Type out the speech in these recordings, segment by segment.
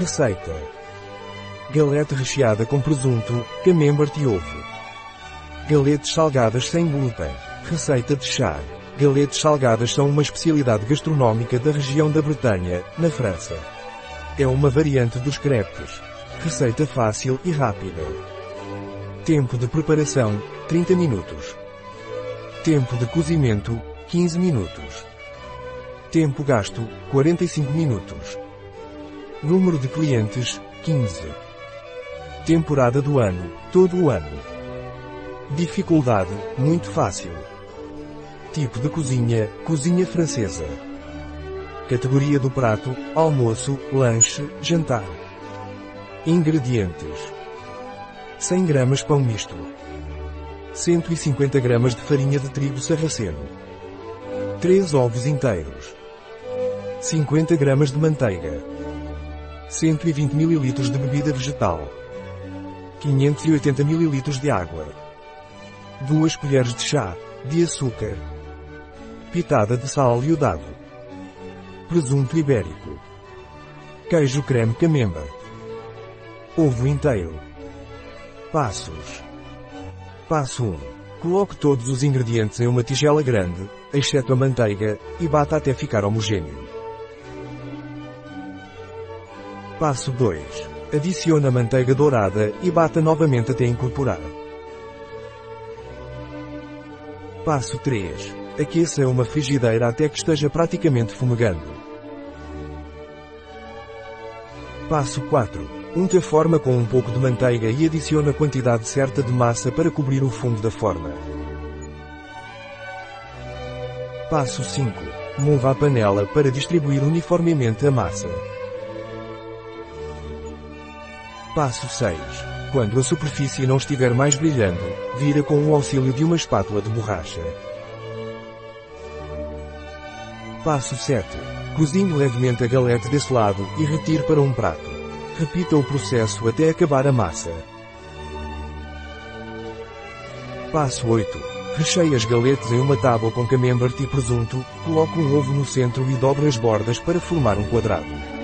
Receita. Galete recheada com presunto, camembert e ovo. Galetes salgadas sem glúten. Receita de chá. Galetes salgadas são uma especialidade gastronómica da região da Bretanha, na França. É uma variante dos crepes. Receita fácil e rápida. Tempo de preparação, 30 minutos. Tempo de cozimento, 15 minutos. Tempo gasto, 45 minutos. Número de clientes, 15. Temporada do ano, todo o ano. Dificuldade, muito fácil. Tipo de cozinha, cozinha francesa. Categoria do prato, almoço, lanche, jantar. Ingredientes. 100 gramas pão misto. 150 gramas de farinha de trigo sarraceno. 3 ovos inteiros. 50 gramas de manteiga. 120 ml de bebida vegetal. 580 ml de água. 2 colheres de chá de açúcar. Pitada de sal iodado. Presunto ibérico. Queijo creme camembert. Ovo inteiro. Passos. Passo 1. Coloque todos os ingredientes em uma tigela grande, exceto a manteiga, e bata até ficar homogêneo. Passo 2. Adicione a manteiga dourada e bata novamente até incorporar. Passo 3. Aqueça uma frigideira até que esteja praticamente fumegando. Passo 4. Unte a forma com um pouco de manteiga e adicione a quantidade certa de massa para cobrir o fundo da forma. Passo 5. Mova a panela para distribuir uniformemente a massa. Passo 6. Quando a superfície não estiver mais brilhando, vira com o auxílio de uma espátula de borracha. Passo 7. Cozinhe levemente a galete desse lado e retire para um prato. Repita o processo até acabar a massa. Passo 8. Recheie as galetes em uma tábua com camembert e presunto, coloque um ovo no centro e dobre as bordas para formar um quadrado.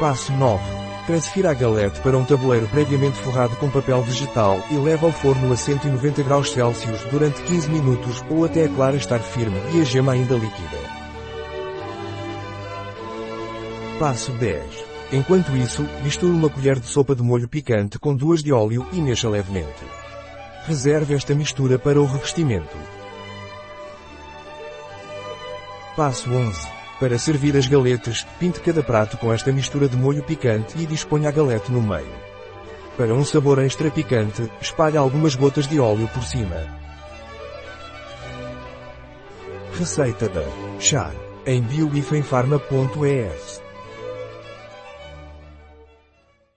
Passo 9. Transfira a galete para um tabuleiro previamente forrado com papel vegetal e leve ao forno a 190 graus Celsius durante 15 minutos ou até a clara estar firme e a gema ainda líquida. Passo 10. Enquanto isso, misture uma colher de sopa de molho picante com duas de óleo e mexa levemente. Reserve esta mistura para o revestimento. Passo 11. Para servir as galetes, pinte cada prato com esta mistura de molho picante e disponha a galete no meio. Para um sabor extra picante, espalhe algumas gotas de óleo por cima. Receita da Char em bioifenfarma.es